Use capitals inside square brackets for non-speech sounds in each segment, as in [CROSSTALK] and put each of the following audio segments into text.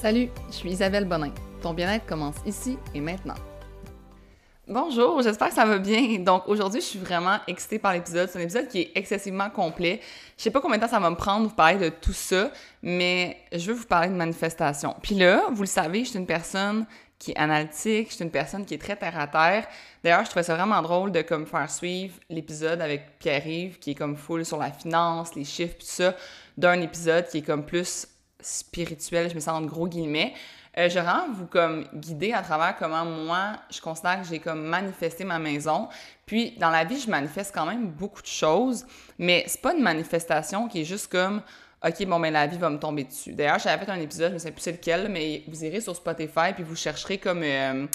Salut, je suis Isabelle Bonin. Ton bien-être commence ici et maintenant. Bonjour, j'espère que ça va bien. Donc aujourd'hui, je suis vraiment excitée par l'épisode. C'est un épisode qui est excessivement complet. Je sais pas combien de temps ça va me prendre de vous parler de tout ça, mais je veux vous parler de manifestation. Puis là, vous le savez, je suis une personne qui est analytique, je suis une personne qui est très terre à terre. D'ailleurs, je trouvais ça vraiment drôle de comme faire suivre l'épisode avec Pierre-Yves qui est comme full sur la finance, les chiffres tout ça, d'un épisode qui est comme plus spirituel, je me sens en gros guillemets. Euh, je rends vous comme guider à travers comment moi, je constate que j'ai comme manifesté ma maison. Puis dans la vie, je manifeste quand même beaucoup de choses, mais c'est pas une manifestation qui est juste comme OK, bon, ben la vie va me tomber dessus. D'ailleurs, j'avais fait un épisode, je ne sais plus c'est lequel, mais vous irez sur Spotify puis vous chercherez comme. Euh,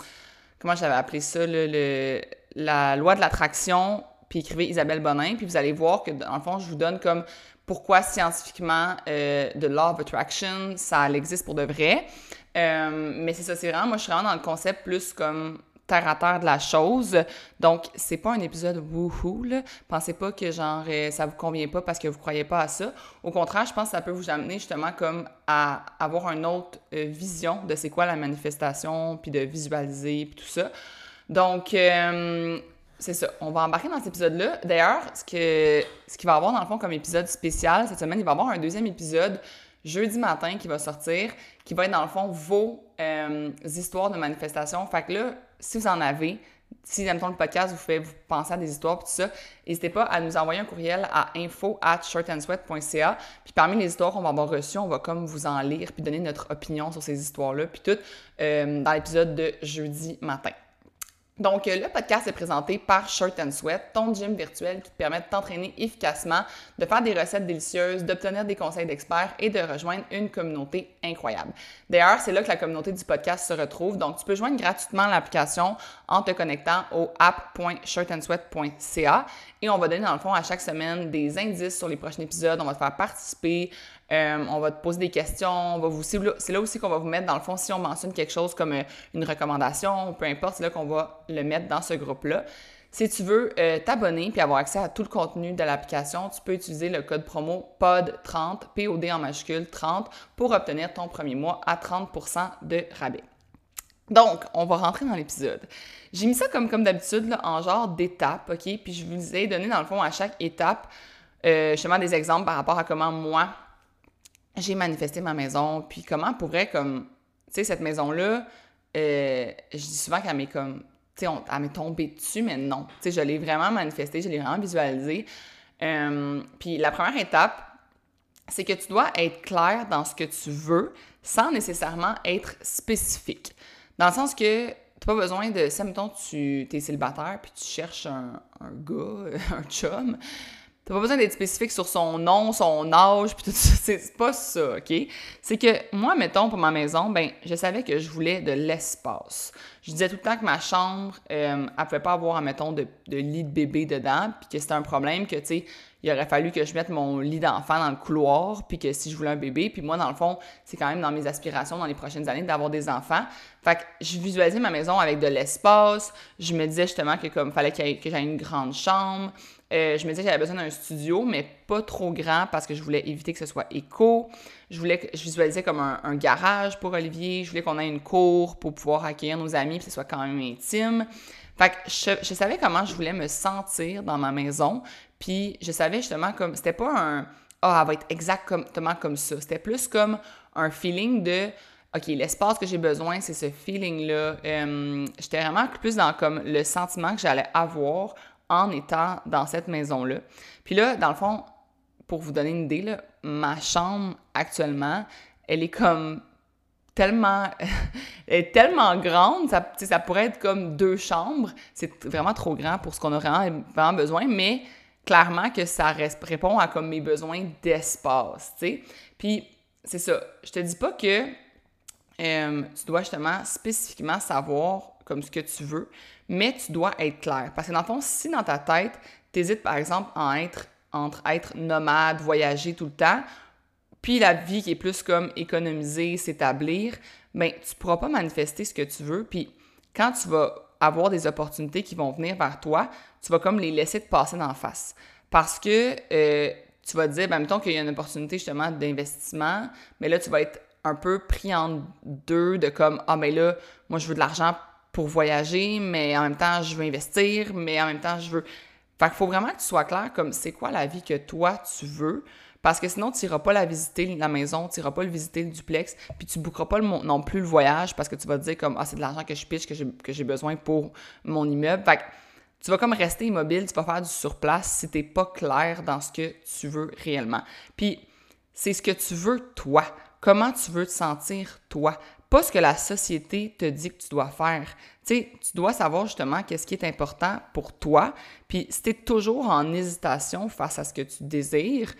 comment j'avais appelé ça, le, la loi de l'attraction, puis écrivez Isabelle Bonin, puis vous allez voir que, dans le fond, je vous donne comme pourquoi scientifiquement euh, de Law of Attraction, ça existe pour de vrai. Euh, mais c'est ça, c'est vraiment, moi je suis vraiment dans le concept plus comme terre à terre de la chose. Donc, c'est pas un épisode woohoo, là. Pensez pas que genre euh, ça vous convient pas parce que vous croyez pas à ça. Au contraire, je pense que ça peut vous amener justement comme à avoir une autre vision de c'est quoi la manifestation, puis de visualiser, puis tout ça. Donc, c'est ça. On va embarquer dans cet épisode-là. D'ailleurs, ce, que, ce qu'il va avoir dans le fond comme épisode spécial cette semaine, il va y avoir un deuxième épisode jeudi matin qui va sortir, qui va être dans le fond vos euh, histoires de manifestation. Fait que là, si vous en avez, si, dans le podcast vous fait vous penser à des histoires tout ça, n'hésitez pas à nous envoyer un courriel à info at shirtandsweat.ca. Puis parmi les histoires qu'on va avoir reçues, on va comme vous en lire puis donner notre opinion sur ces histoires-là, puis tout euh, dans l'épisode de jeudi matin. Donc, le podcast est présenté par Shirt and Sweat, ton gym virtuel qui te permet de t'entraîner efficacement, de faire des recettes délicieuses, d'obtenir des conseils d'experts et de rejoindre une communauté incroyable. D'ailleurs, c'est là que la communauté du podcast se retrouve. Donc, tu peux joindre gratuitement l'application en te connectant au app.shirtandsweat.ca et on va donner dans le fond à chaque semaine des indices sur les prochains épisodes. On va te faire participer, euh, on va te poser des questions, on va vous, c'est là aussi qu'on va vous mettre dans le fond si on mentionne quelque chose comme euh, une recommandation, peu importe, c'est là qu'on va le mettre dans ce groupe-là. Si tu veux euh, t'abonner puis avoir accès à tout le contenu de l'application, tu peux utiliser le code promo POD30, POD en majuscule 30, pour obtenir ton premier mois à 30% de rabais. Donc, on va rentrer dans l'épisode. J'ai mis ça comme, comme d'habitude en genre d'étape, OK? Puis je vous ai donné dans le fond à chaque étape justement des exemples par rapport à comment moi j'ai manifesté ma maison, puis comment pourrait, comme, tu sais, cette maison-là, euh, je dis souvent qu'elle m'est comme, tu sais, elle m'est tombée dessus, mais non. Tu sais, je l'ai vraiment manifesté, je l'ai vraiment visualisé. Euh, puis la première étape, c'est que tu dois être clair dans ce que tu veux sans nécessairement être spécifique. Dans le sens que tu pas besoin de, si, mettons, tu es célibataire, puis tu cherches un gars, [LAUGHS] un chum, T'as pas besoin d'être spécifique sur son nom, son âge, puis tout ça. C'est pas ça, OK? C'est que moi, mettons, pour ma maison, ben, je savais que je voulais de l'espace. Je disais tout le temps que ma chambre, euh, elle pouvait pas avoir, mettons, de, de lit de bébé dedans, puis que c'était un problème que, tu sais, il aurait fallu que je mette mon lit d'enfant dans le couloir, puis que si je voulais un bébé, puis moi, dans le fond, c'est quand même dans mes aspirations dans les prochaines années d'avoir des enfants. Fait que je visualisais ma maison avec de l'espace. Je me disais justement que comme fallait que j'aie une grande chambre. Euh, je me disais que j'avais besoin d'un studio, mais pas trop grand parce que je voulais éviter que ce soit éco. Je voulais que je visualisais comme un, garage pour Olivier. Je voulais qu'on ait une cour pour pouvoir accueillir nos amis, que ce soit quand même intime. Fait que je, savais comment je voulais me sentir dans ma maison. Puis je savais justement comme. C'était pas un. Ah, elle va être exactement comme ça. C'était plus comme un feeling de. OK, l'espace que j'ai besoin, c'est ce feeling-là. Euh, j'étais vraiment plus dans comme le sentiment que j'allais avoir en étant dans cette maison-là. Puis là, dans le fond, pour vous donner une idée, là, ma chambre actuellement, elle est comme tellement, [LAUGHS] elle est tellement grande, ça, pourrait être comme deux chambres. C'est vraiment trop grand pour ce qu'on aurait vraiment, besoin, mais clairement que ça répond à comme mes besoins d'espace, tu sais. Puis c'est ça, je te dis pas que euh, tu dois justement spécifiquement savoir comme ce que tu veux, mais tu dois être clair. Parce que dans le fond, si dans ta tête, tu hésites par exemple à être, entre être nomade, voyager tout le temps, puis la vie qui est plus comme économiser, s'établir, ben tu pourras pas manifester ce que tu veux. Puis quand tu vas avoir des opportunités qui vont venir vers toi, tu vas comme les laisser te passer d'en face. Parce que euh, tu vas te dire, ben, mettons qu'il y a une opportunité justement d'investissement, mais là, tu vas être un peu pris en deux de comme, ah, mais ben là, moi, je veux de l'argent pour voyager, mais en même temps, je veux investir, mais en même temps, je veux. Fait qu'il faut vraiment que tu sois clair comme c'est quoi la vie que toi, tu veux. Parce que sinon, tu n'iras pas la visiter, la maison, tu n'iras pas le visiter, le duplex, puis tu ne bouqueras pas non plus le voyage parce que tu vas te dire comme, ah, c'est de l'argent que je pitch, que j'ai besoin pour mon immeuble. Fait que tu vas comme rester immobile, tu vas faire du surplace si tu n'es pas clair dans ce que tu veux réellement. Puis, c'est ce que tu veux toi. Comment tu veux te sentir toi? Pas ce que la société te dit que tu dois faire. Tu sais, tu dois savoir justement qu'est-ce qui est important pour toi. Puis si tu es toujours en hésitation face à ce que tu désires,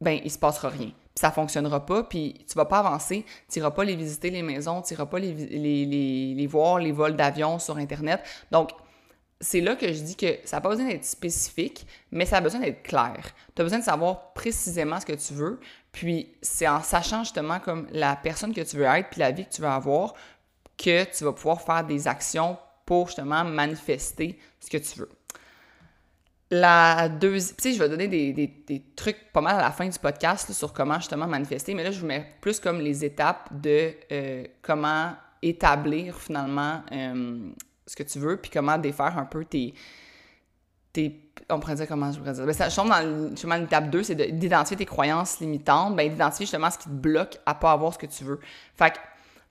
ben il se passera rien. Puis ça fonctionnera pas, puis tu vas pas avancer, tu iras pas les visiter les maisons, tu iras pas les, les, les, voir, les vols d'avion sur Internet. Donc, c'est là que je dis que ça n'a pas besoin d'être spécifique, mais ça a besoin d'être clair. Tu as besoin de savoir précisément ce que tu veux, puis c'est en sachant justement comme la personne que tu veux être, puis la vie que tu veux avoir, que tu vas pouvoir faire des actions pour justement manifester ce que tu veux. La deuxième, tu sais, je vais donner des, des, trucs pas mal à la fin du podcast sur comment justement manifester, mais là, je vous mets plus comme les étapes de euh, comment établir finalement euh, ce que tu veux, puis comment défaire un peu tes. tes on pourrait comment je pourrais dire. Ben, ça, je tombe dans l'étape 2, c'est d'identifier tes croyances limitantes, ben, d'identifier justement ce qui te bloque à pas avoir ce que tu veux. Fait que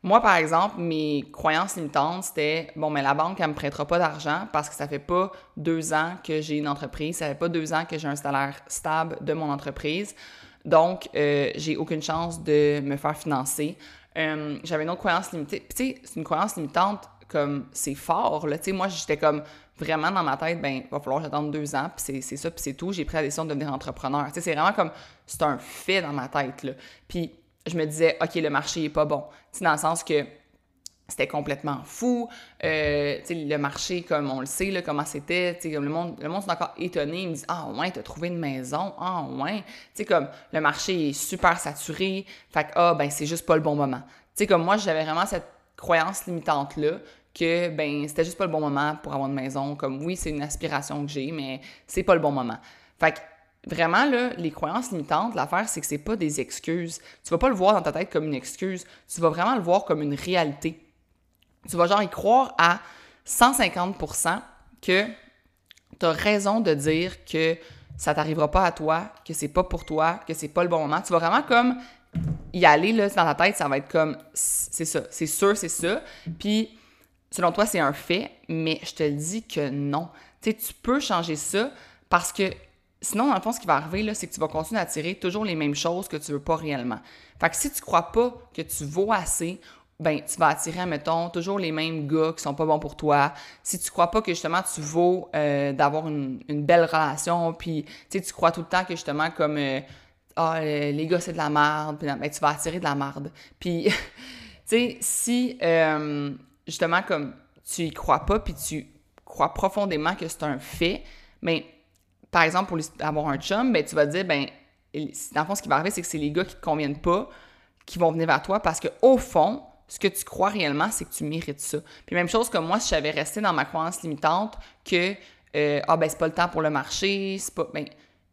moi, par exemple, mes croyances limitantes, c'était bon, mais la banque, elle me prêtera pas d'argent parce que ça fait pas deux ans que j'ai une entreprise, ça fait pas deux ans que j'ai un salaire stable de mon entreprise. Donc, euh, j'ai aucune chance de me faire financer. Euh, j'avais une autre croyance limitée. tu sais, c'est une croyance limitante comme c'est fort. Là. Tu sais, moi, j'étais comme vraiment dans ma tête, ben, il va falloir attendre deux ans, puis c'est ça, puis c'est tout. J'ai pris la décision de devenir entrepreneur. Tu sais, c'est vraiment comme, c'est un fait dans ma tête. Là. Puis je me disais, OK, le marché est pas bon. Tu dans le sens que c'était complètement fou. Euh, le marché, comme on le sait, là, comment c'était, comme le monde, le monde est encore étonné. Ils me disent Ah, ouais, t'as trouvé une maison. Ah, ouais. Tu sais, comme le marché est super saturé. Fait que, ah, ben, c'est juste pas le bon moment. Tu sais, comme moi, j'avais vraiment cette croyance limitante-là que, ben, c'était juste pas le bon moment pour avoir une maison. Comme, oui, c'est une aspiration que j'ai, mais c'est pas le bon moment. Fait que, Vraiment, là, les croyances limitantes, l'affaire, c'est que c'est pas des excuses. Tu vas pas le voir dans ta tête comme une excuse. Tu vas vraiment le voir comme une réalité. Tu vas genre y croire à 150% que tu as raison de dire que ça t'arrivera pas à toi, que c'est pas pour toi, que c'est pas le bon moment. Tu vas vraiment comme y aller là, dans ta tête, ça va être comme c'est ça, c'est sûr, c'est ça. Puis selon toi, c'est un fait, mais je te dis que non. Tu sais, tu peux changer ça parce que Sinon, dans le fond, ce qui va arriver, c'est que tu vas continuer à attirer toujours les mêmes choses que tu veux pas réellement. Fait que si tu crois pas que tu vaux assez, ben tu vas attirer, mettons, toujours les mêmes gars qui sont pas bons pour toi. Si tu crois pas que justement tu vaux euh, d'avoir une, belle relation, puis tu crois tout le temps que justement comme euh, ah euh, les gars c'est de la merde, ben, tu vas attirer de la merde. Puis [LAUGHS] tu sais si justement comme tu y crois pas puis tu crois profondément que c'est un fait, mais par exemple, pour avoir un chum, ben, tu vas te dire, ben, dans le fond, ce qui va arriver, c'est que c'est les gars qui te conviennent pas qui vont venir vers toi parce que au fond, ce que tu crois réellement, c'est que tu mérites ça. Puis même chose que moi, si j'avais resté dans ma croyance limitante que euh, ah ben c'est pas le temps pour le marché, c'est pas ben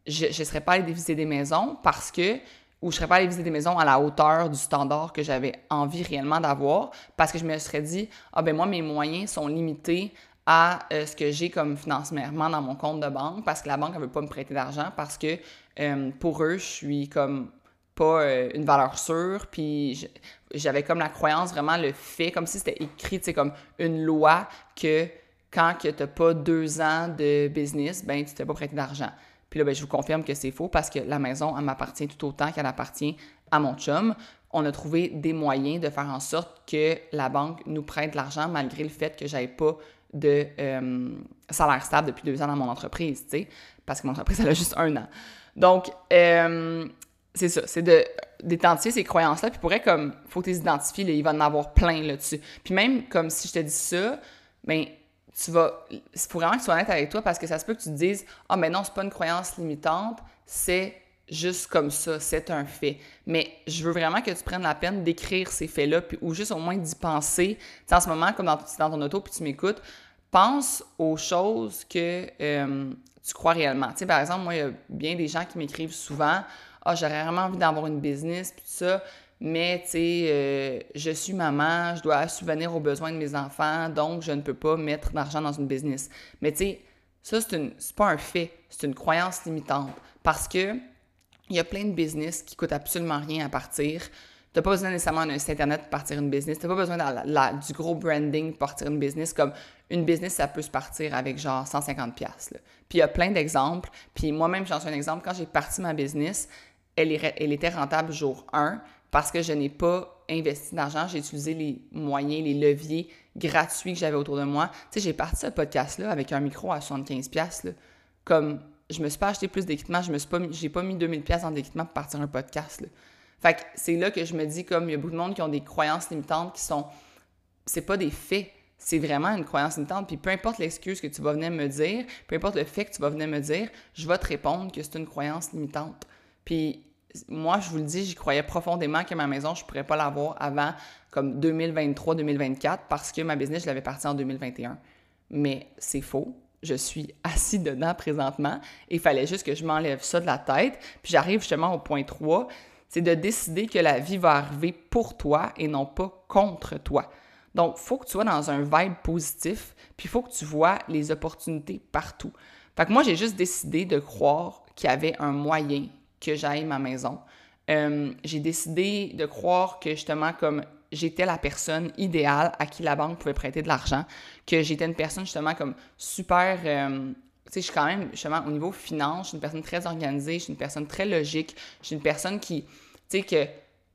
je ne serais pas allée visiter des maisons parce que ou je serais pas allée visiter des maisons à la hauteur du standard que j'avais envie réellement d'avoir parce que je me serais dit ah ben moi mes moyens sont limités à euh, ce que j'ai comme financement dans mon compte de banque parce que la banque ne veut pas me prêter d'argent parce que euh, pour eux, je suis comme pas euh, une valeur sûre. Puis j'avais comme la croyance, vraiment le fait, comme si c'était écrit, c'est comme une loi que quand tu n'as pas deux ans de business, ben tu t'es pas prêté d'argent. Puis là, ben, je vous confirme que c'est faux parce que la maison, elle m'appartient tout autant qu'elle appartient à mon chum. On a trouvé des moyens de faire en sorte que la banque nous prête l'argent malgré le fait que j'avais pas de euh, salaire stable depuis deux ans dans mon entreprise, tu sais, parce que mon entreprise, [LAUGHS] elle a juste un an. Donc, euh, c'est ça, c'est de d'identifier ces croyances-là, puis pourrait comme, faut que les identifies, il va en avoir plein là-dessus. Puis même, comme si je te dis ça, ben tu vas, il faut vraiment que tu sois honnête avec toi, parce que ça se peut que tu te dises, ah, mais non, c'est pas une croyance limitante, c'est juste comme ça, c'est un fait. Mais je veux vraiment que tu prennes la peine d'écrire ces faits-là, ou juste au moins d'y penser. sais, en ce moment, comme dans, dans ton auto, puis tu m'écoutes, pense aux choses que euh, tu crois réellement. Tu sais, par exemple, moi, il y a bien des gens qui m'écrivent souvent Ah, j'aurais vraiment envie d'avoir une business, puis tout ça. Mais tu sais, euh, je suis maman, je dois subvenir aux besoins de mes enfants, donc je ne peux pas mettre d'argent dans une business. Mais tu sais, ça, c'est pas un fait, c'est une croyance limitante. Parce que il y a plein de business qui coûtent absolument rien à partir. Tu n'as pas besoin nécessairement d'un site internet pour partir une business. Tu n'as pas besoin du gros branding pour partir une business. Comme une business, ça peut se partir avec genre 150$. Puis il y a plein d'exemples. Puis moi-même, j'en suis un exemple. Quand j'ai parti ma business, elle, elle était rentable jour 1 parce que je n'ai pas investi d'argent. J'ai utilisé les moyens, les leviers gratuits que j'avais autour de moi. Tu sais, j'ai parti ce podcast-là avec un micro à 75$. Comme je me suis pas acheté plus d'équipement, je me suis pas j'ai pas mis 2000 pièces dans l'équipement pour partir un podcast. Fait que c'est là que je me dis comme il y a beaucoup de monde qui ont des croyances limitantes qui sont c'est pas des faits, c'est vraiment une croyance limitante puis peu importe l'excuse que tu vas venir me dire, peu importe le fait que tu vas venir me dire, je vais te répondre que c'est une croyance limitante. Puis moi, je vous le dis, j'y croyais profondément que ma maison, je pourrais pas l'avoir avant comme 2023-2024 parce que ma business, je l'avais partie en 2021. Mais c'est faux je suis [LAUGHS] assis dedans présentement et il fallait juste que je m'enlève ça de la tête. Puis j'arrive justement au point 3, c'est de décider que la vie va arriver pour toi et non pas contre toi. Donc, il faut que tu sois dans un vibe positif, puis il faut que tu vois les opportunités partout. Fait que moi, j'ai juste décidé de croire qu'il y avait un moyen que j'aille ma maison. Euh, j'ai décidé de croire que justement, comme j'étais la personne idéale à qui la banque pouvait prêter de l'argent, que j'étais une personne justement comme super... Euh, tu sais, je suis quand même, justement, au niveau finance, je suis une personne très organisée, je suis une personne très logique, je suis une personne qui, tu sais, que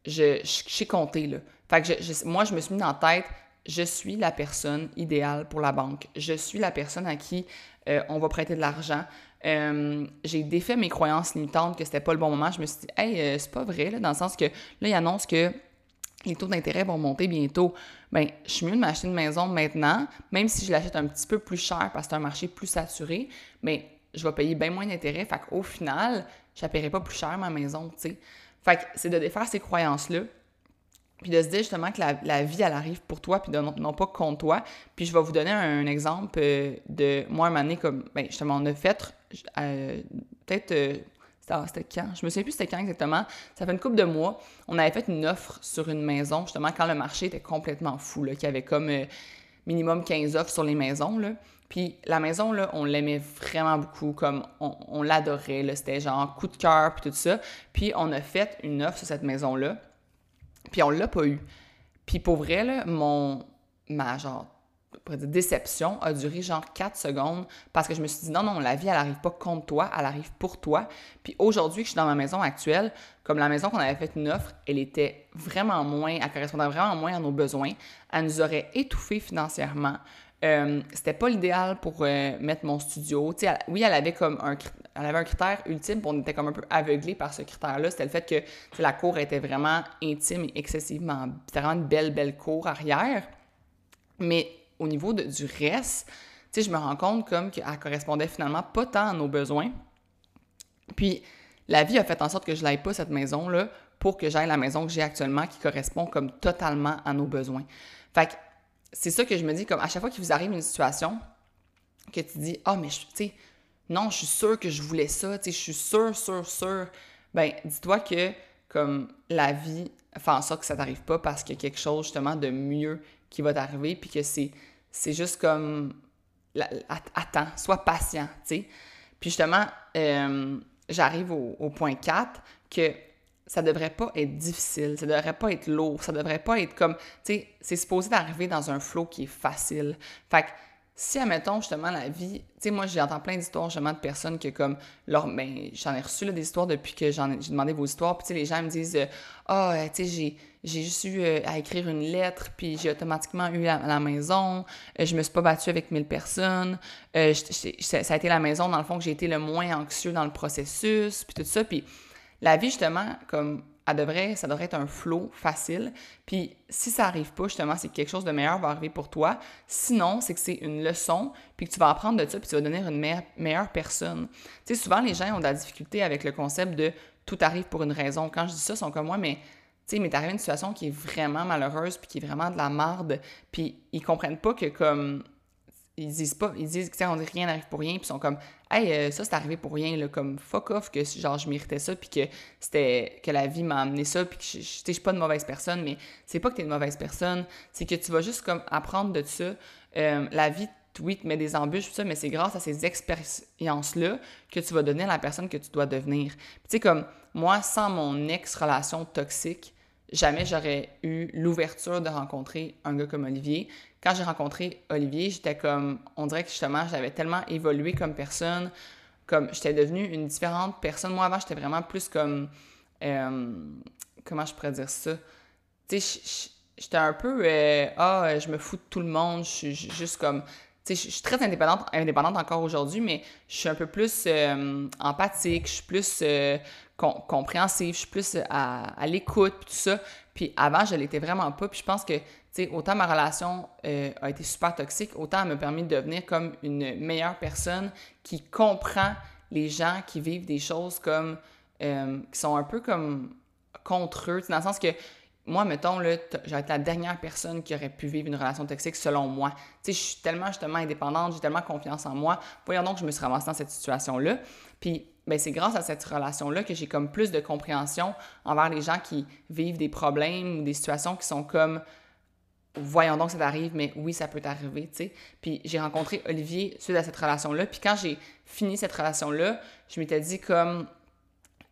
je, je, sais compter. Fait que je, moi, je me suis mis en tête, je suis la personne idéale pour la banque. Je suis la personne à qui euh, on va prêter de l'argent. Euh, j'ai défait mes croyances limitantes que c'était pas le bon moment. Je me suis dit, hey, c'est pas vrai, là, dans le sens que là, il annonce que les taux d'intérêt vont monter bientôt, ben je suis mieux de m'acheter une maison maintenant, même si je l'achète un petit peu plus cher parce que c'est un marché plus saturé, mais je vais payer bien moins d'intérêt. Fait qu'au final, je ne paierai pas plus cher ma maison, tu sais. Fait que c'est de défaire ces croyances-là, puis de se dire justement que la, vie, elle arrive pour toi, puis non, pas contre toi. Puis je vais vous donner un, exemple euh, de moi, un année, comme, ben justement, on a fait euh, peut-être euh, c'était quand? Je me souviens plus c'était quand exactement. Ça fait une couple de mois. On avait fait une offre sur une maison, justement, quand le marché était complètement fou, qu'il y avait comme minimum 15 offres sur les maisons. Là. Puis la maison, là, on l'aimait vraiment beaucoup, comme on, l'adorait. C'était genre coup de cœur, puis tout ça. Puis on a fait une offre sur cette maison-là. Puis on l'a pas eu. Puis pour vrai, là, ma genre déception a duré genre 4 secondes parce que je me suis dit non, non, la vie, elle arrive pas contre toi, elle arrive pour toi. Puis aujourd'hui que je suis dans ma maison actuelle, comme la maison qu'on avait fait une offre, elle était vraiment moins, elle correspondait vraiment moins à nos besoins. Elle nous aurait étouffé financièrement. Euh, c'était pas l'idéal pour euh, mettre mon studio. oui, elle avait comme un, elle avait un critère ultime, on était comme un peu aveuglé par ce critère-là. C'était le fait que la cour était vraiment intime et excessivement. C'était vraiment une belle, belle cour arrière. Mais au niveau du reste, je me rends compte comme qu'elle correspondait finalement pas tant à nos besoins. Puis la vie a fait en sorte que je n'aille pas cette maison-là pour que j'aille la maison que j'ai actuellement qui correspond comme totalement à nos besoins. Fait que c'est ça que je me dis, comme à chaque fois qu'il vous arrive une situation que tu dis, ah, oh, mais tu sais, non, je suis sûre que je voulais ça, tu sais, je suis sûre, sûre, sûre. Ben, dis-toi que comme la vie fait en sorte que ça t'arrive pas parce qu'il y a quelque chose justement de mieux qui va t'arriver, puis que c'est, c'est juste comme, attends, sois patient, tu sais. Puis justement, euh, j'arrive au, point 4, que ça devrait pas être difficile, ça devrait pas être lourd, ça devrait pas être comme, tu sais, c'est supposé d'arriver dans un flow qui est facile. Fait que si, admettons, justement, la vie, tu sais, moi, j'entends plein d'histoires, justement, de personnes que, comme, leur, ben, j'en ai reçu, là, des histoires depuis que j'en ai, j'ai demandé vos histoires, puis, tu sais, les gens me disent, euh, ah, oh, tu sais, j'ai, j'ai juste eu euh, à écrire une lettre, puis j'ai automatiquement eu la, la maison, je me suis pas battue avec mille personnes, ça, a été la maison, dans le fond, que j'ai été le moins anxieux dans le processus, puis tout ça, puis la vie, justement, comme elle devrait, ça devrait être un flow facile. Puis si ça arrive pas, justement, c'est que quelque chose de meilleur va arriver pour toi. Sinon, c'est que c'est une leçon, puis que tu vas apprendre de ça, puis tu vas devenir une meilleure, personne. Tu sais, souvent, les gens ont de la difficulté avec le concept de tout arrive pour une raison. Quand je dis ça, ils sont comme moi, mais tu sais, m'est arrivé une situation qui est vraiment malheureuse, puis qui est vraiment de la marde, puis ils comprennent pas que comme ils disent pas, ils disent que on dit rien n'arrive pour rien, puis ils sont comme hey, euh, ça c'est arrivé pour rien, là, comme fuck off, que genre je méritais ça, puis que c'était que la vie m'a amené ça, puis que je, suis pas une mauvaise personne, mais c'est pas que t'es une mauvaise personne, c'est que tu vas juste comme apprendre de ça. Euh, la vie, oui, te met des embûches, ça, mais c'est grâce à ces expériences-là que tu vas devenir la personne que tu dois devenir. tu sais, comme moi, sans mon ex-relation toxique, jamais j'aurais eu l'ouverture de rencontrer un gars comme Olivier. Quand j'ai rencontré Olivier, j'étais comme, on dirait que justement, j'avais tellement évolué comme personne, comme j'étais devenue une différente personne. Moi, avant, j'étais vraiment plus comme, euh, comment je pourrais dire ça? Tu sais, j'étais un peu, euh, ah, je me fous de tout le monde, je suis juste comme, je suis très indépendante, indépendante encore aujourd'hui, mais je suis un peu plus euh, empathique, je suis plus euh, compréhensive, je suis plus à, à l'écoute, tout ça. Puis avant, je l'étais vraiment pas. Puis je pense que, tu sais, autant ma relation euh, a été super toxique, autant elle m'a permis de devenir comme une meilleure personne qui comprend les gens qui vivent des choses comme, qui sont un peu comme contre eux, dans le sens que moi, mettons, j'aurais été la dernière personne qui aurait pu vivre une relation toxique selon moi. Tu sais, je suis tellement justement indépendante, j'ai tellement confiance en moi. Voyons donc, je me suis ramassée dans cette situation-là. Puis, ben, c'est grâce à cette relation-là que j'ai comme plus de compréhension envers les gens qui vivent des problèmes ou des situations qui sont comme voyons donc ça t'arrive, mais oui, ça peut t'arriver, tu sais. Puis j'ai rencontré Olivier suite à cette relation-là. Puis quand j'ai fini cette relation-là, je m'étais dit comme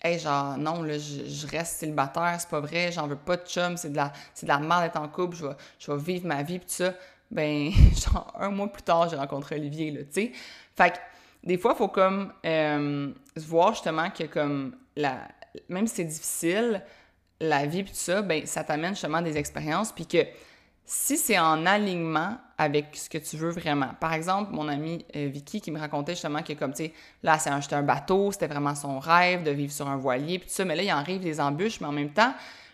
hey, genre, non, là, je, reste célibataire, c'est pas vrai, j'en veux pas de chum, c'est de la, c'est de la merde d'être en couple, je vais, je vais vivre ma vie, pis ça. Ben, [LAUGHS] genre, un mois plus tard, j'ai rencontré Olivier, là, tu sais. Fait que, des fois, il faut comme euh, se voir justement que, comme, la, même si c'est difficile, la vie, pis ça, ben, ça t'amène justement des expériences, puis que si c'est en alignement avec ce que tu veux vraiment. Par exemple, mon ami euh, Vicky qui me racontait justement que comme tu sais, là, c'est acheté un bateau, c'était vraiment son rêve de vivre sur un voilier, puis tout ça, mais là, il en arrive des embûches, mais en même temps,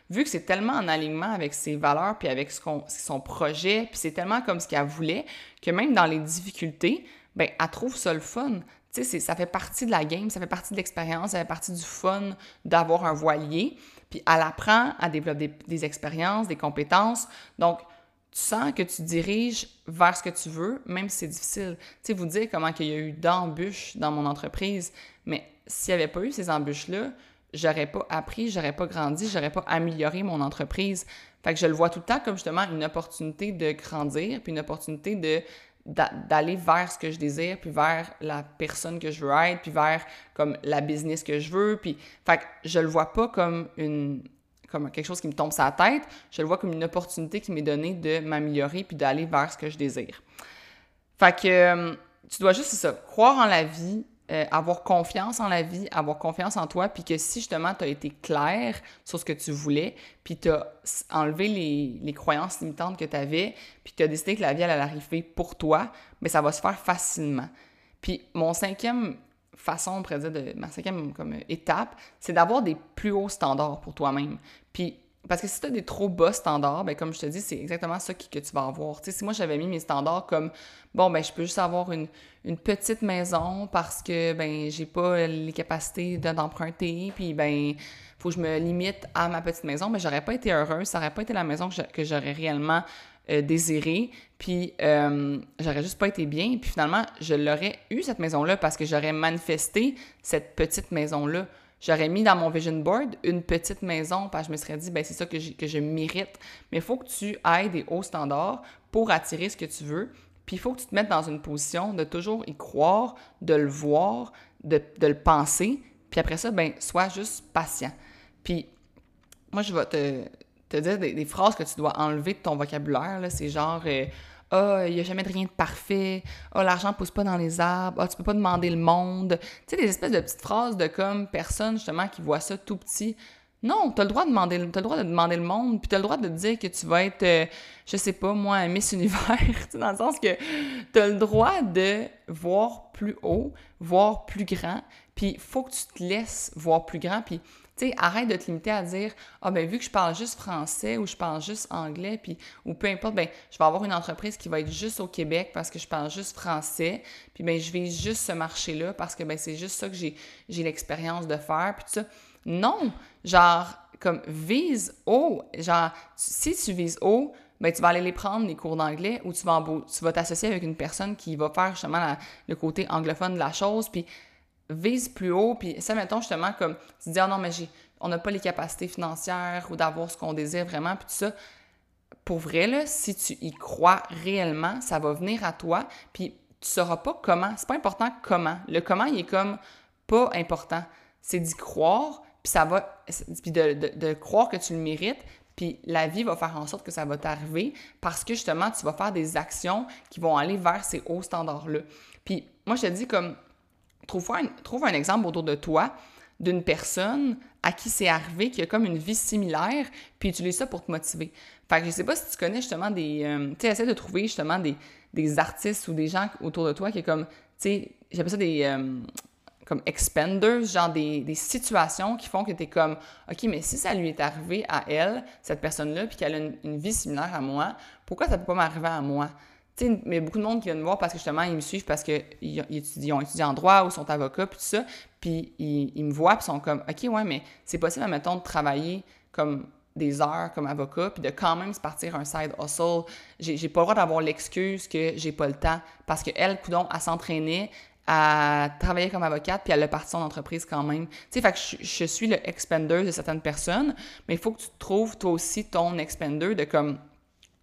vu que c'est tellement en alignement avec ses valeurs, puis avec son projet, puis c'est tellement comme ce qu'elle voulait, que même dans les difficultés, ben elle trouve ça le fun. Tu sais, ça fait partie de la game, ça fait partie de l'expérience, ça fait partie du fun d'avoir un voilier. Puis elle apprend à développer des, des expériences, des compétences. Donc, tu sens que tu diriges vers ce que tu veux, même si c'est difficile. Tu sais, vous dire comment il y a eu d'embûches dans mon entreprise, mais s'il n'y avait pas eu ces embûches-là, j'aurais pas appris, j'aurais pas grandi, j'aurais pas amélioré mon entreprise. Fait que je le vois tout le temps comme justement une opportunité de grandir, puis une opportunité de d'aller vers ce que je désire, puis vers la personne que je veux être, puis vers comme la business que je veux, puis fait que je le vois pas comme une comme quelque chose qui me tombe sur la tête, je le vois comme une opportunité qui m'est donnée de m'améliorer puis d'aller vers ce que je désire. Fait que euh, tu dois juste, c'est ça, croire en la vie, euh, avoir confiance en la vie, avoir confiance en toi, puis que si justement tu as été clair sur ce que tu voulais, puis tu as enlevé les, les, croyances limitantes que tu avais, puis tu as décidé que la vie allait arriver pour toi, mais ça va se faire facilement. Puis mon cinquième façon, on pourrait dire, de ma cinquième comme, étape, c'est d'avoir des plus hauts standards pour toi-même. Puis, parce que si tu as des trop bas standards, ben, comme je te dis, c'est exactement ça que, que tu vas avoir. Si moi j'avais mis mes standards comme, bon, ben, je peux juste avoir une, petite maison parce que, ben, j'ai pas les capacités d'emprunter, puis, ben, faut que je me limite à ma petite maison, mais j'aurais pas été heureuse, ça aurait pas été la maison que j'aurais réellement euh, désiré, puis euh, j'aurais juste pas été bien. Puis finalement, je l'aurais eu, cette maison-là, parce que j'aurais manifesté cette petite maison-là. J'aurais mis dans mon vision board une petite maison, parce que je me serais dit, ben c'est ça que, que je mérite. Mais il faut que tu ailles des hauts standards pour attirer ce que tu veux. Puis il faut que tu te mettes dans une position de toujours y croire, de le voir, de, de le penser. Puis après ça, ben sois juste patient. Puis moi, je vais te, te dire des, phrases que tu dois enlever de ton vocabulaire. C'est genre euh, Ah, il n'y a jamais de rien de parfait. Ah, l'argent ne pousse pas dans les arbres. Ah, tu peux pas demander le monde. Tu sais, des espèces de petites phrases de comme personne, justement, qui voit ça tout petit. Non, tu as le droit de demander, as le droit de demander le monde, puis tu as le droit de dire que tu vas être, euh, je sais pas, moi, Miss Univers, [LAUGHS] dans le sens que tu as le droit de voir plus haut, voir plus grand, puis faut que tu te laisses voir plus grand, puis tu sais, arrête de te limiter à dire Ah, ben vu que je parle juste français ou je parle juste anglais, puis, ou peu importe, ben je vais avoir une entreprise qui va être juste au Québec parce que je parle juste français, puis ben je vais juste ce marché-là parce que ben c'est juste ça que j'ai, j'ai l'expérience de faire, puis tout ça. Non! Genre, comme vise haut. Genre, si tu vises haut, ben, tu vas aller les prendre, les cours d'anglais, ou tu vas, tu vas t'associer avec une personne qui va faire justement le côté anglophone de la chose, puis vise plus haut, puis ça, mettons justement, comme tu dis, ah non, mais j'ai, on n'a pas les capacités financières ou d'avoir ce qu'on désire vraiment, puis tout ça. Pour vrai, si tu y crois réellement, ça va venir à toi, puis tu sauras pas comment. C'est pas important comment. Le comment, il est comme pas important. C'est d'y croire, puis ça va, puis de, de, croire que tu le mérites, puis la vie va faire en sorte que ça va t'arriver parce que justement, tu vas faire des actions qui vont aller vers ces hauts standards-là. Puis moi, je te dis comme, trouve un, trouve un exemple autour de toi d'une personne à qui c'est arrivé, qui a comme une vie similaire, puis utilise ça pour te motiver. Fait que je sais pas si tu connais justement des... Euh, tu sais, essaie de trouver justement des, des artistes ou des gens autour de toi qui est comme, tu sais, j'appelle ça des... Euh, comme expanders, genre des, des, situations qui font que tu es comme, OK, mais si ça lui est arrivé à elle, cette personne-là, puis qu'elle a une, vie similaire à moi, pourquoi ça peut pas m'arriver à moi? Mais beaucoup de monde qui vient me voir parce que justement, ils me suivent parce qu'ils ils ont étudié en droit ou sont avocats, puis tout ça, puis ils, me voient, puis sont comme, OK, ouais, mais c'est possible, admettons, de travailler comme des heures comme avocat, puis de quand même se partir un side hustle. J'ai pas le droit d'avoir l'excuse que j'ai pas le temps parce qu'elle, coudon, elle à travailler comme avocate, puis elle a parti son entreprise quand même. Tu sais, fait que je, suis le expander de certaines personnes, mais il faut que tu trouves toi aussi ton expander de comme,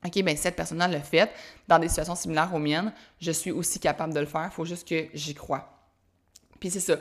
OK, ben cette personne-là l'a fait dans des situations similaires aux miennes, je suis aussi capable de le faire, il faut juste que j'y crois. Puis c'est ça.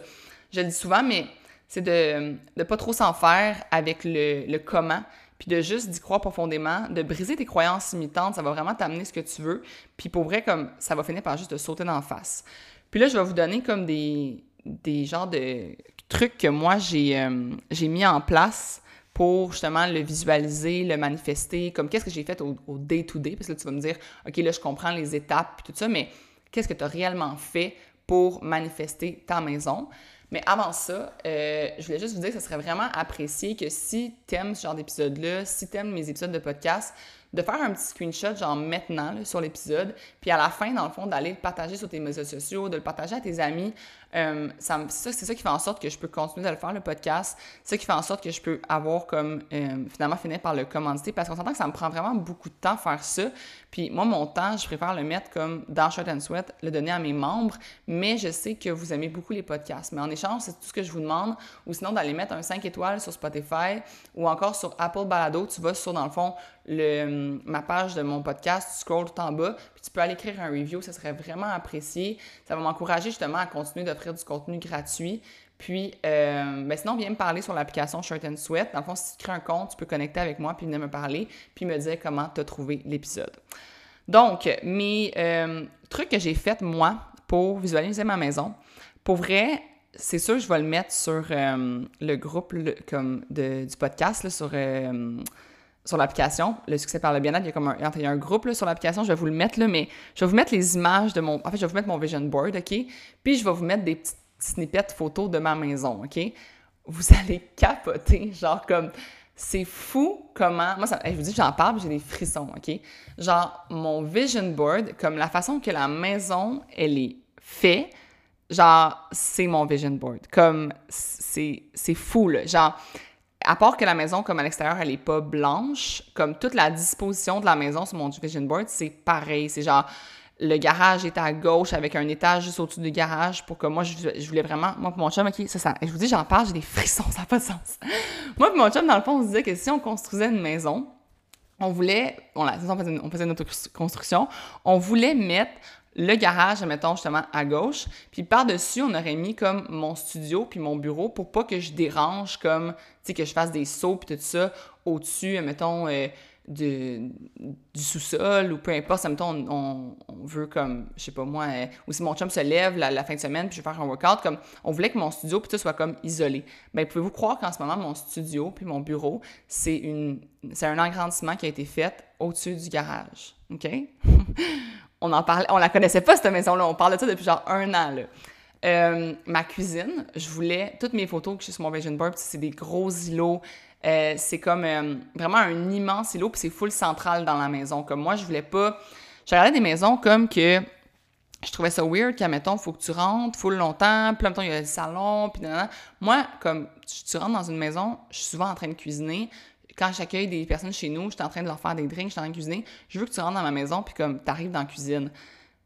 Je le dis souvent, mais c'est de ne pas trop s'en faire avec le, le comment, puis de juste d'y croire profondément, de briser tes croyances imitantes, ça va vraiment t'amener ce que tu veux. Puis pour vrai, comme ça va finir par juste te sauter la face. Puis là, je vais vous donner comme des, des genres de trucs que moi, j'ai euh, mis en place pour justement le visualiser, le manifester, comme qu'est-ce que j'ai fait au day-to-day, parce que là, tu vas me dire, OK, là, je comprends les étapes, puis tout ça, mais qu'est-ce que tu as réellement fait pour manifester ta maison? Mais avant ça, euh, je voulais juste vous dire que ce serait vraiment apprécié que si tu aimes ce genre d'épisode-là, si tu aimes mes épisodes de podcast, de faire un petit screenshot, genre maintenant, sur l'épisode, puis à la fin, dans le fond, d'aller le partager sur tes médias sociaux, de le partager à tes amis. Euh, c'est ça, qui fait en sorte que je peux continuer de le faire, le podcast. C'est ça qui fait en sorte que je peux avoir comme, euh, finalement, finir par le commanditer, parce qu'on s'entend que ça me prend vraiment beaucoup de temps faire ça. Puis moi, mon temps, je préfère le mettre comme dans Shirt and Sweat, le donner à mes membres, mais je sais que vous aimez beaucoup les podcasts. Mais en échange, c'est tout ce que je vous demande, ou sinon d'aller mettre un 5 étoiles sur Spotify, ou encore sur Apple Balado, tu vas sur, dans le fond, le, ma page de mon podcast, tu scrolls tout en bas, tu peux aller écrire un review, ça serait vraiment apprécié. Ça va m'encourager justement à continuer d'offrir du contenu gratuit. Puis, euh, ben sinon, viens me parler sur l'application Shirt and Sweat. Dans le fond, si tu crées un compte, tu peux connecter avec moi puis venir me parler, puis me dire comment tu as trouvé l'épisode. Donc, mes euh, trucs que j'ai fait moi pour visualiser ma maison, pour vrai, c'est sûr, je vais le mettre sur euh, le groupe comme du podcast, là, sur sur l'application, le succès par le bien-être, il y a comme un, il y a un groupe là, sur l'application, je vais vous le mettre là, mais je vais vous mettre les images de mon, en fait, je vais vous mettre mon vision board, ok, puis je vais vous mettre des petites snippets photos de ma maison, ok? Vous [LAUGHS] allez capoter, genre comme, c'est fou comment, moi, ça, je vous dis, j'en parle, j'ai des frissons, ok? Genre mon vision board, comme la façon que la maison elle est faite, genre c'est mon vision board, comme c'est fou là, genre à part que la maison, comme à l'extérieur, elle est pas blanche, comme toute la disposition de la maison sur mon vision board, c'est pareil. C'est genre, le garage est à gauche avec un étage juste au-dessus du garage pour que moi, je, voulais vraiment. Moi, pour mon chum, OK, ça, ça. Je vous dis, j'en parle, j'ai des frissons, ça n'a pas de sens. [LAUGHS] moi, pour mon chum, dans le fond, on se disait que si on construisait une maison, on voulait. On, faisait, on faisait notre construction, on voulait mettre le garage, mettons justement à gauche, puis par-dessus, on aurait mis comme mon studio puis mon bureau pour pas que je dérange comme, tu sais, que je fasse des sauts puis tout ça au-dessus, mettons, euh, du sous-sol ou peu importe, mettons, on, veut comme, je sais pas moi, euh, ou si mon chum se lève la, fin de semaine puis je vais faire un workout, comme, on voulait que mon studio puis tout soit comme isolé. Ben, pouvez-vous croire qu'en ce moment, mon studio puis mon bureau, c'est c'est un agrandissement qui a été fait au-dessus du garage, OK? [LAUGHS] on en parlait, on la connaissait pas cette maison-là, on parle de ça depuis genre un an. Là. Euh, ma cuisine, je voulais toutes mes photos que j'ai sur mon vision board, c'est des gros îlots. Euh, c'est comme euh, vraiment un immense îlot, puis c'est full central dans la maison. Comme moi, je voulais pas. Je regardais des maisons comme que je trouvais ça weird qu'à mettons, faut que tu rentres full longtemps, puis temps, il y a le salon, puis Moi, comme tu rentres dans une maison, je suis souvent en train de cuisiner, quand j'accueille des personnes chez nous, je suis en train de leur faire des drinks, je suis en train de cuisiner, je veux que tu rentres dans ma maison, puis comme, t'arrives dans la cuisine.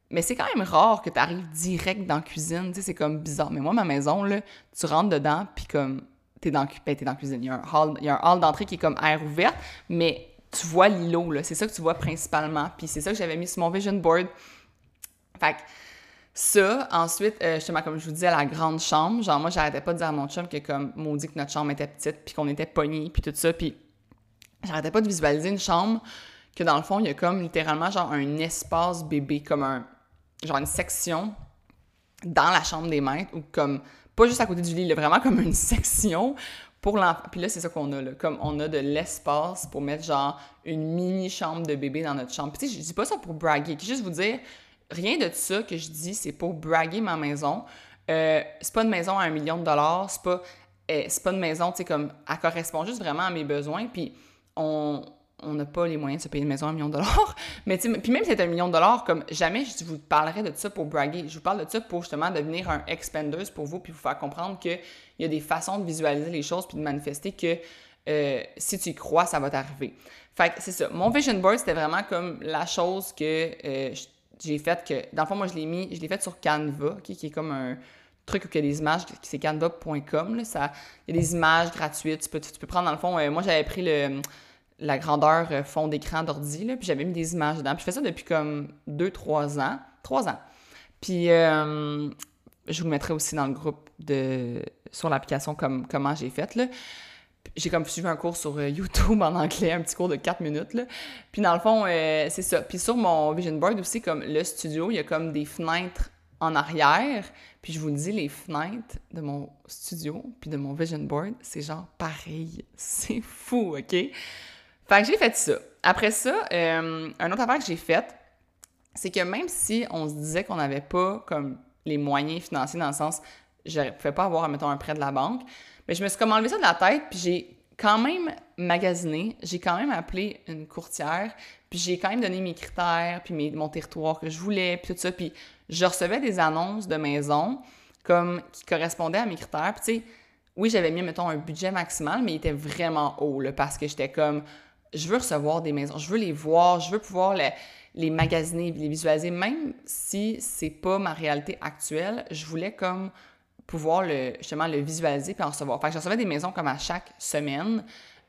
Mais c'est quand même rare que tu arrives direct dans la cuisine, tu sais, c'est comme bizarre. Mais moi, ma maison, là, tu rentres dedans, puis comme, t'es dans, ben, es dans la cuisine. Il y a un hall, hall d'entrée qui est comme air ouvert, mais tu vois l'îlot, là. C'est ça que tu vois principalement. Puis c'est ça que j'avais mis sur mon vision board. Fait que ça, ensuite, euh, justement, comme je vous disais, la grande chambre, genre, moi, j'arrêtais pas de dire à mon chum que, comme, maudit que notre chambre était petite, puis qu'on était pognés, puis tout ça, puis j'arrêtais pas de visualiser une chambre que, dans le fond, il y a comme, littéralement, genre, un espace bébé, comme un, genre, une section dans la chambre des maîtres, ou comme, pas juste à côté du lit, là, vraiment comme une [LAUGHS] section pour l'enfant. Puis là, c'est ça qu'on a, là. Comme on a de l'espace pour mettre, genre, une mini chambre de bébé dans notre chambre. Puis tu sais, je dis pas ça pour braguer, juste vous dire, rien de ça que je dis, c'est pour braguer ma maison. Euh, c'est pas une maison à un million de dollars, c'est pas, euh, c'est pas une maison, tu sais, comme, elle correspond juste vraiment à mes besoins. Puis on, n'a pas les moyens de se payer une maison à un million de dollars. [LAUGHS] Mais puis même si c'est un million de dollars, comme jamais je vous parlerai de ça pour braguer. Je vous parle de ça pour justement devenir un expanders pour vous, puis vous faire comprendre qu'il y a des façons de visualiser les choses, puis de manifester que euh, si tu y crois, ça va t'arriver. Fait que c'est ça. Mon vision board, c'était vraiment comme la chose que euh, j'ai faite que, dans le fond, moi, je l'ai mis, je l'ai fait sur Canva, qui est comme un truc où il y a des images, c'est canva.com. Il y a des images gratuites. Tu peux, tu peux prendre, dans le fond, euh, moi, j'avais pris le la grandeur euh, fond d'écran d'ordi, puis j'avais mis des images dedans. Puis je fais ça depuis comme 2-3 ans. 3 ans. Puis euh, je vous mettrai aussi dans le groupe de sur l'application comme, comment j'ai fait. Là. J'ai comme suivi un cours sur euh, YouTube en anglais, un petit cours de 4 minutes. Là. Puis dans le fond, c'est ça. Puis sur mon vision board aussi, comme le studio, il y a comme des fenêtres en arrière. Puis je vous dis, les fenêtres de mon studio puis de mon vision board, c'est genre pareil. [LAUGHS] C'est fou, OK? Fait que j'ai fait ça. Après ça, euh, un autre affaire que j'ai faite, c'est que même si on se disait qu'on n'avait pas comme les moyens financiers dans le sens, je ne pouvais pas avoir, mettons, un prêt de la banque, mais je me suis comme enlevé ça de la tête, puis j'ai quand même magasiné, j'ai quand même appelé une courtière, puis j'ai quand même donné mes critères, puis mes, mon territoire que je voulais, puis tout ça, puis je recevais des annonces de maisons comme qui correspondaient à mes critères, puis tu sais, oui, j'avais mis, mettons, un budget maximal, mais il était vraiment haut, là, parce que j'étais comme, je veux recevoir des maisons, je veux les voir, je veux pouvoir les, magasiner, les visualiser, même si c'est pas ma réalité actuelle, je voulais comme pouvoir le, justement le visualiser puis en recevoir. Fait je recevais des maisons comme à chaque semaine,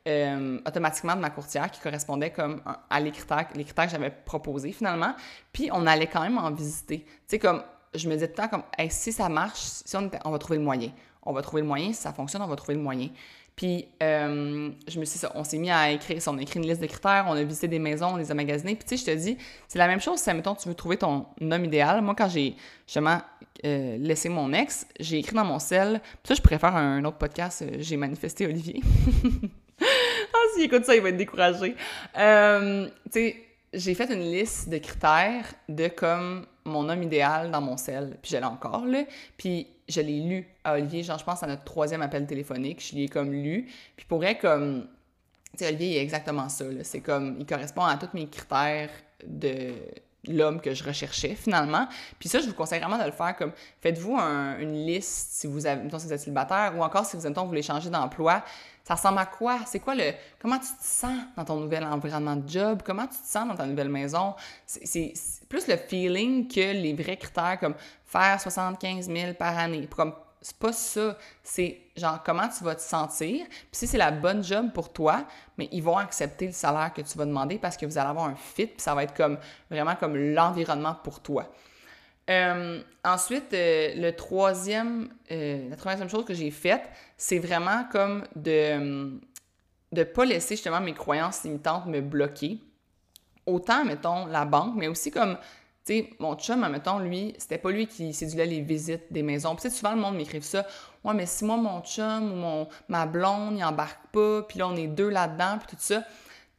euh, automatiquement de ma courtière qui correspondait comme à les critères, les critères que j'avais proposés finalement. Puis on allait quand même en visiter. Tu sais, comme je me disais tout le temps comme si ça marche, si on, on va trouver le moyen. On va trouver le moyen, si ça fonctionne, on va trouver le moyen. Puis, euh, je me suis on s'est mis à écrire, on a écrit une liste de critères, on a visité des maisons, on les a magasinés. Puis, tu sais, je te dis, c'est la même chose si, mettons, tu veux trouver ton homme idéal. Moi, quand j'ai justement euh, laissé mon ex, j'ai écrit dans mon sel. Puis ça, je préfère un autre podcast, euh, j'ai manifesté Olivier. [LAUGHS] ah, s'il écoute ça, il va être découragé. tu sais, j'ai fait une liste de critères de comme mon homme idéal dans mon sel. Puis, je l'ai encore, là. Puis, je l'ai lu à Olivier, genre, je pense à notre troisième appel téléphonique, je l'ai comme lu. Puis pour comme, tu sais, Olivier, il est exactement ça, C'est comme, il correspond à tous mes critères de l'homme que je recherchais finalement. Puis ça, je vous conseille vraiment de le faire comme faites-vous une liste si vous avez, si vous êtes célibataire ou encore si vous, vous voulez changer d'emploi. Ça ressemble à quoi? C'est quoi le. Comment tu te sens dans ton nouvel environnement de job? Comment tu te sens dans ta nouvelle maison? C'est plus le feeling que les vrais critères comme faire 75 000 par année. Comme c'est pas ça. C'est genre comment tu vas te sentir. Puis si c'est la bonne job pour toi, mais ils vont accepter le salaire que tu vas demander parce que vous allez avoir un fit, puis ça va être comme vraiment comme l'environnement pour toi. Euh, ensuite, euh, le troisième, euh, la troisième chose que j'ai faite, c'est vraiment comme de ne pas laisser justement mes croyances limitantes me bloquer. Autant, mettons, la banque, mais aussi comme tu sais, mon chum, mettons, lui, c'était pas lui qui séduisait les visites des maisons. Puis souvent, le monde m'écrive ça. Ouais, mais si moi, mon chum ou mon, ma blonde, il embarque pas, puis là, on est deux là-dedans, puis tout ça.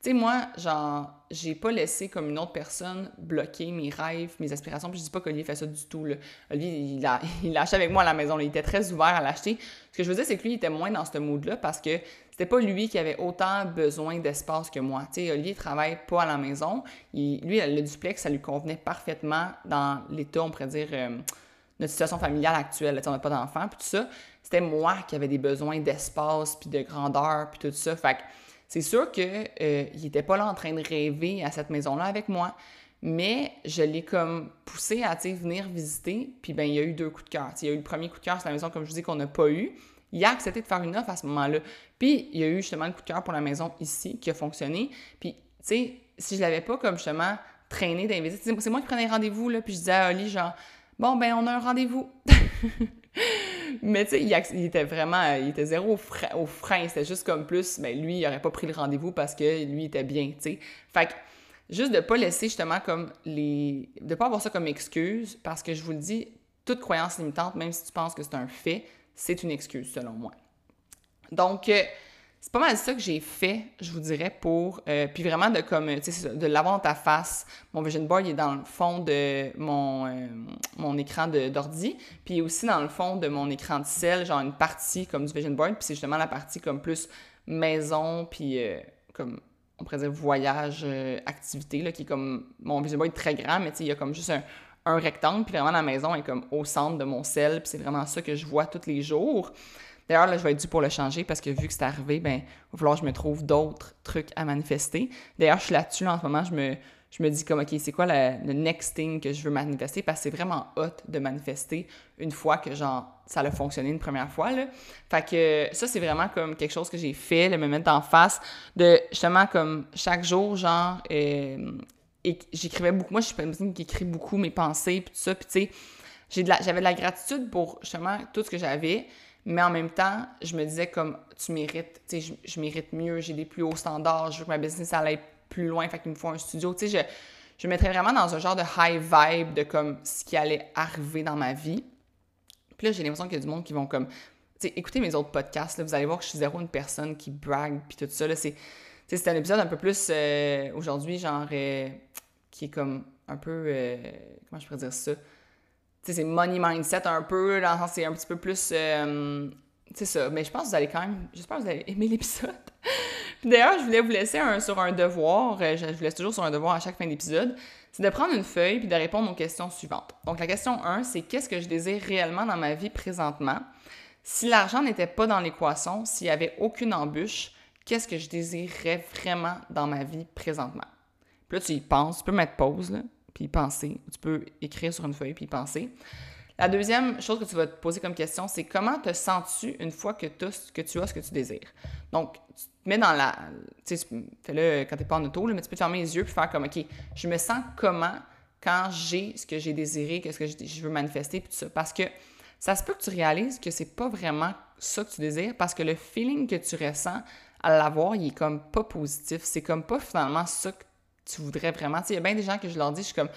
Tu sais, moi, genre, j'ai pas laissé comme une autre personne bloquer mes rêves, mes aspirations. Puis je dis pas qu'Olivier fait ça du tout. Là. Il a, [LAUGHS] il a acheté avec moi à la maison. Il était très ouvert à l'acheter. Ce que je veux dire, c'est que lui, il était moins dans ce mood-là parce que c'était pas lui qui avait autant besoin d'espace que moi. Tu sais, Olivier travaille pas à la maison. Lui, le duplex, ça lui convenait parfaitement dans l'état, on pourrait dire, euh, notre situation familiale actuelle. Tu on n'a pas d'enfants, puis tout ça. C'était moi qui avais des besoins d'espace, puis de grandeur, puis tout ça. Fait que C'est sûr qu'il euh, n'était pas là en train de rêver à cette maison-là avec moi, mais je l'ai comme poussé à venir visiter, puis ben il y a eu deux coups de cœur. Il y a eu le premier coup de cœur, c'est la maison, comme je vous dis, qu'on n'a pas eu. Il a accepté de faire une offre à ce moment-là. Puis il y a eu justement le coup de cœur pour la maison ici qui a fonctionné. Puis, tu sais, si je l'avais pas comme justement traîné d'inviter, c'est moi qui prenais rendez-vous, là, puis je disais à Oli, genre, bon, ben on a un rendez-vous. [LAUGHS] Mais tu sais, il, était vraiment, il était zéro au, frein. C'était juste comme plus, ben lui, il aurait pas pris le rendez-vous parce que lui était bien, tu sais. Fait que juste de pas laisser justement comme les. de pas avoir ça comme excuse parce que je vous le dis, toute croyance limitante, même si tu penses que c'est un fait, c'est une excuse selon moi. Donc, euh, c'est pas mal ça que j'ai fait, je vous dirais, pour. Euh, puis vraiment de comme, de l'avoir dans ta face. Mon vision board, est dans le fond de mon, euh, mon écran d'ordi. Puis aussi dans le fond de mon écran de sel, genre une partie comme du vision board. Puis c'est justement la partie comme plus maison, puis comme, on pourrait dire voyage, activité, là, qui est comme. Mon vision board est très grand, mais il y a comme juste un, un rectangle. Puis vraiment, la maison est comme au centre de mon sel. Puis c'est vraiment ça que je vois tous les jours. D'ailleurs, là, je vais être dû pour le changer parce que vu que c'est arrivé, ben, il va falloir que je me trouve d'autres trucs à manifester. D'ailleurs, je suis là-dessus, en ce moment, je me, je me dis comme, OK, c'est quoi le next thing que je veux manifester? Parce que c'est vraiment hot de manifester une fois que, genre, ça a fonctionné une première fois, là. Fait que ça, c'est vraiment comme quelque chose que j'ai fait, de me mettre en face, de justement, comme chaque jour, genre, euh, et j'écrivais beaucoup. Moi, je suis une personne qui écrit beaucoup mes pensées, puis tout ça, puis tu sais, j'avais de la gratitude pour justement tout ce que j'avais, mais en même temps, je me disais comme tu mérites, tu sais, je, mérite mieux, j'ai des plus hauts standards, je veux que ma business aille plus loin, fait qu'il me faut un studio. Tu sais, je, je me mettrais vraiment dans un genre de high vibe de comme ce qui allait arriver dans ma vie. Puis là, j'ai l'impression qu'il y a du monde qui vont comme. Tu sais, écoutez mes autres podcasts, là, vous allez voir que je suis zéro une personne qui brague, puis tout ça. Là, c'est, c'est un épisode un peu plus euh, aujourd'hui, genre, euh, qui est comme un peu. Euh, comment je pourrais dire ça? C'est money mindset un peu, dans le sens c'est un petit peu plus. Euh, c'est ça. Mais je pense que vous allez quand même. J'espère que vous allez aimer [LAUGHS] l'épisode. D'ailleurs, je voulais vous laisser un, sur un devoir. Euh, je, vous laisse toujours sur un devoir à chaque fin d'épisode. C'est de prendre une feuille puis de répondre aux questions suivantes. Donc, la question 1, c'est qu'est-ce que je désire réellement dans ma vie présentement? Si l'argent n'était pas dans l'équation, s'il n'y avait aucune embûche, qu'est-ce que je désirerais vraiment dans ma vie présentement? Puis là, tu y penses, tu peux mettre pause, là puis penser. Tu peux écrire sur une feuille puis penser. La deuxième chose que tu vas te poser comme question, c'est comment te sens-tu une fois que, que tu as ce que tu désires? Donc, tu te mets dans la. Tu sais, fais-le quand tu n'es pas en auto, mais tu peux te fermer les yeux puis faire comme, OK, je me sens comment quand j'ai ce que j'ai désiré, qu'est-ce que je veux manifester, puis tout ça. Parce que ça se peut que tu réalises que c'est pas vraiment ça que tu désires, parce que le feeling que tu ressens à l'avoir, il est comme pas positif. C'est comme pas finalement ça que tu voudrais vraiment. Il y a bien des gens que je leur dis, je suis comme,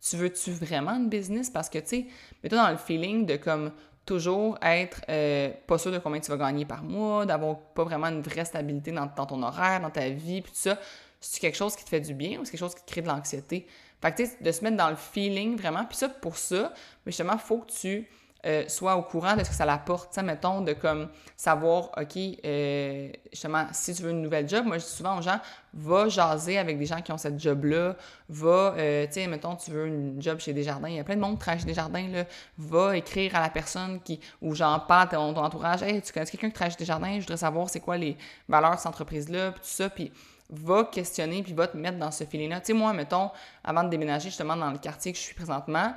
tu veux-tu vraiment une business? Parce que, tu sais, mets-toi dans le feeling de comme toujours être euh, pas sûr de combien tu vas gagner par mois, d'avoir pas vraiment une vraie stabilité dans, ton horaire, dans ta vie, puis tout ça. C'est quelque chose qui te fait du bien ou c'est quelque chose qui crée de l'anxiété? Fait que, tu sais, de se mettre dans le feeling vraiment. Puis ça, pour ça, justement, il faut que tu euh, soit au courant de ce que ça l'apporte. Tu mettons, de comme savoir, OK, euh, justement, si tu veux une nouvelle job, moi, je dis souvent aux gens, va jaser avec des gens qui ont cette job-là, va, euh, tu sais, mettons, tu veux une job chez Desjardins, il y a plein de monde qui travaille chez Desjardins, là, va écrire à la personne qui, ou genre, pas ton, ton entourage, hey, tu connais quelqu'un qui travaille chez Desjardins, je voudrais savoir c'est quoi les valeurs de cette entreprise-là, puis tout ça, puis va questionner, puis va te mettre dans ce feeling-là. Tu sais, moi, mettons, avant de déménager justement dans le quartier que je suis présentement,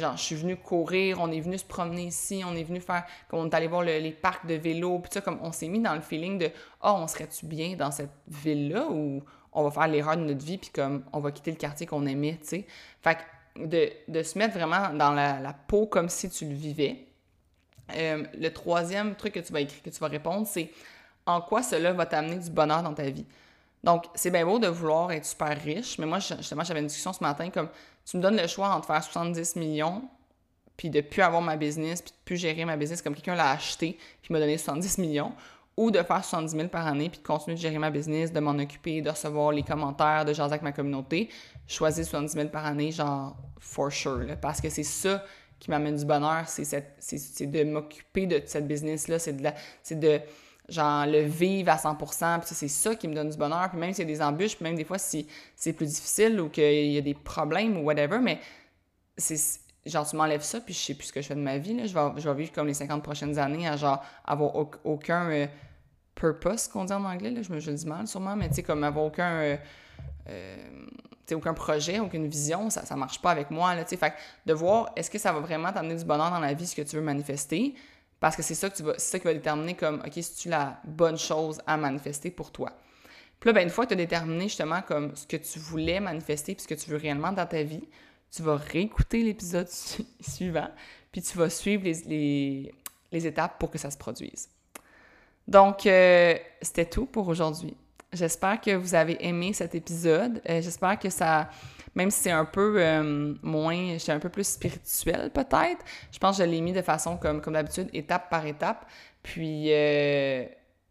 genre, je suis venue courir, on est venu se promener ici, on est venu faire, comme on est allé voir les parcs de vélo, puis ça, comme on s'est mis dans le feeling de, oh, on serait-tu bien dans cette ville-là ou on va faire l'erreur de notre vie, puis comme on va quitter le quartier qu'on aimait, tu sais. Fait que de, de, se mettre vraiment dans la, la, peau comme si tu le vivais. Euh, le troisième truc que tu vas écrire, que tu vas répondre, c'est en quoi cela va t'amener du bonheur dans ta vie. Donc, c'est bien beau de vouloir être super riche, mais moi, justement, j'avais une discussion ce matin comme tu me donnes le choix entre faire 70 millions, puis de plus avoir ma business, puis de plus gérer ma business comme quelqu'un l'a acheté, puis m'a donné 70 millions, ou de faire 70 000 par année, puis de continuer de gérer ma business, de m'en occuper, de recevoir les commentaires, de jaser avec ma communauté. choisis 70 000 par année, genre, for sure, parce que c'est ça qui m'amène du bonheur, c'est de m'occuper de cette business-là, c'est de, de genre le vivre à 100%, puis c'est ça qui me donne du bonheur, puis même s'il y a des embûches, puis même des fois si c'est plus difficile ou qu'il y a des problèmes ou whatever, mais c'est genre tu m'enlèves ça, puis je sais plus ce que je fais de ma vie, là. Je, vais, je vais vivre comme les 50 prochaines années à genre avoir aucun... Euh, purpose qu'on dit en anglais, là, je me je le dis mal sûrement, mais tu sais, comme avoir aucun. Euh, euh, aucun projet, aucune vision, ça, ça marche pas avec moi. Là, fait de voir est-ce que ça va vraiment t'amener du bonheur dans la vie, ce que tu veux manifester, parce que c'est ça, que ça qui va déterminer comme, OK, si tu la bonne chose à manifester pour toi? Puis là, ben, une fois que tu as déterminé justement comme ce que tu voulais manifester puis ce que tu veux réellement dans ta vie, tu vas réécouter l'épisode [LAUGHS] suivant, puis tu vas suivre les, les, les, étapes pour que ça se produise. Donc, euh, c'était tout pour aujourd'hui. J'espère que vous avez aimé cet épisode. Euh, j'espère que ça, même si c'est un peu euh, moins, j'étais un peu plus spirituel peut-être, je pense que je l'ai mis de façon comme, comme d'habitude, étape par étape. Puis, euh,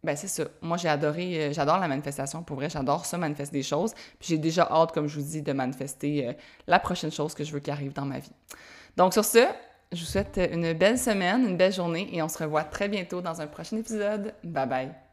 ben c'est ça. Moi, j'ai adoré, j'adore la manifestation. Pour vrai, j'adore ça, manifester des choses. Puis j'ai déjà hâte, comme je vous dis, de manifester la prochaine chose que je veux qui arrive dans ma vie. Donc, sur ce, je vous souhaite une belle semaine, une belle journée et on se revoit très bientôt dans un prochain épisode. Bye bye!